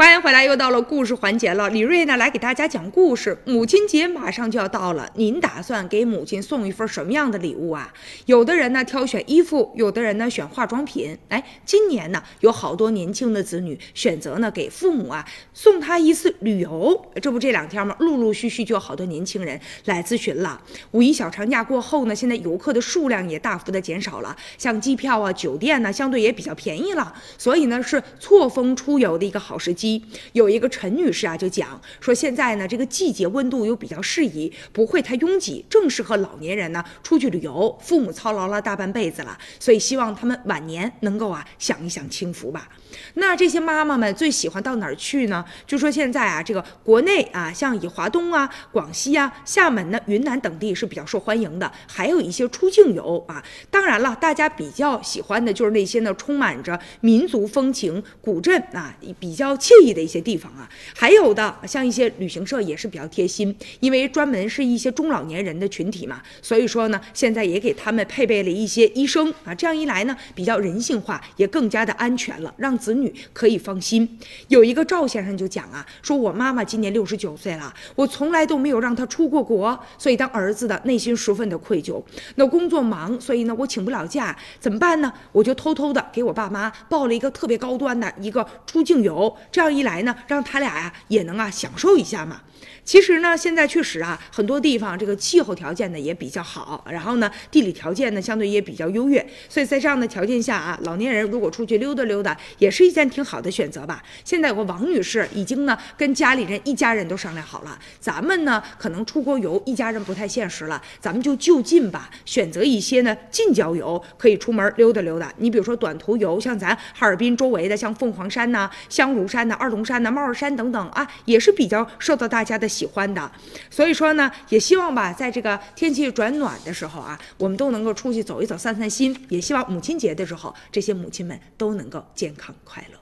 欢迎回来，又到了故事环节了。李瑞呢，来给大家讲故事。母亲节马上就要到了，您打算给母亲送一份什么样的礼物啊？有的人呢挑选衣服，有的人呢选化妆品。哎，今年呢有好多年轻的子女选择呢给父母啊送他一次旅游。这不这两天吗？陆陆续续就有好多年轻人来咨询了。五一小长假过后呢，现在游客的数量也大幅的减少了，像机票啊、酒店呢，相对也比较便宜了，所以呢是错峰出游的一个好时机。有一个陈女士啊，就讲说现在呢，这个季节温度又比较适宜，不会太拥挤，正适合老年人呢出去旅游。父母操劳了大半辈子了，所以希望他们晚年能够啊享一享清福吧。那这些妈妈们最喜欢到哪儿去呢？就说现在啊，这个国内啊，像以华东啊、广西啊、厦门呢、云南等地是比较受欢迎的，还有一些出境游啊。当然了，大家比较喜欢的就是那些呢充满着民族风情、古镇啊，比较惬意的一些地方啊。还有的像一些旅行社也是比较贴心，因为专门是一些中老年人的群体嘛，所以说呢，现在也给他们配备了一些医生啊，这样一来呢，比较人性化，也更加的安全了，让子女可以放心。有一个赵先生就讲啊，说我妈妈今年六十九岁了，我从来都没有让她出过国，所以当儿子的内心十分的愧疚。那工作忙，所以呢我请不了假，怎么办呢？我就偷偷的给我爸妈报了一个特别高端的一个出境游，这样一来呢，让他俩呀也能啊享受一下嘛。其实呢，现在确实啊，很多地方这个气候条件呢也比较好，然后呢地理条件呢相对也比较优越，所以在这样的条件下啊，老年人如果出去溜达溜达，也是一件挺好的选择吧。现在有个王女士已经呢跟家里人一家人都商量好了，咱们呢可能出国游一家人不太现实了，咱们就就近吧，选择一些呢近郊郊游，可以出门溜达溜达。你比如说短途游，像咱哈尔滨周围的，像凤凰山呐、香炉山呐、二龙山呐、帽儿山等等啊，也是比较受到大家的喜欢的。所以说呢，也希望吧，在这个天气转暖的时候啊，我们都能够出去走一走、散散心。也希望母亲节的时候，这些母亲们都能够健康快乐。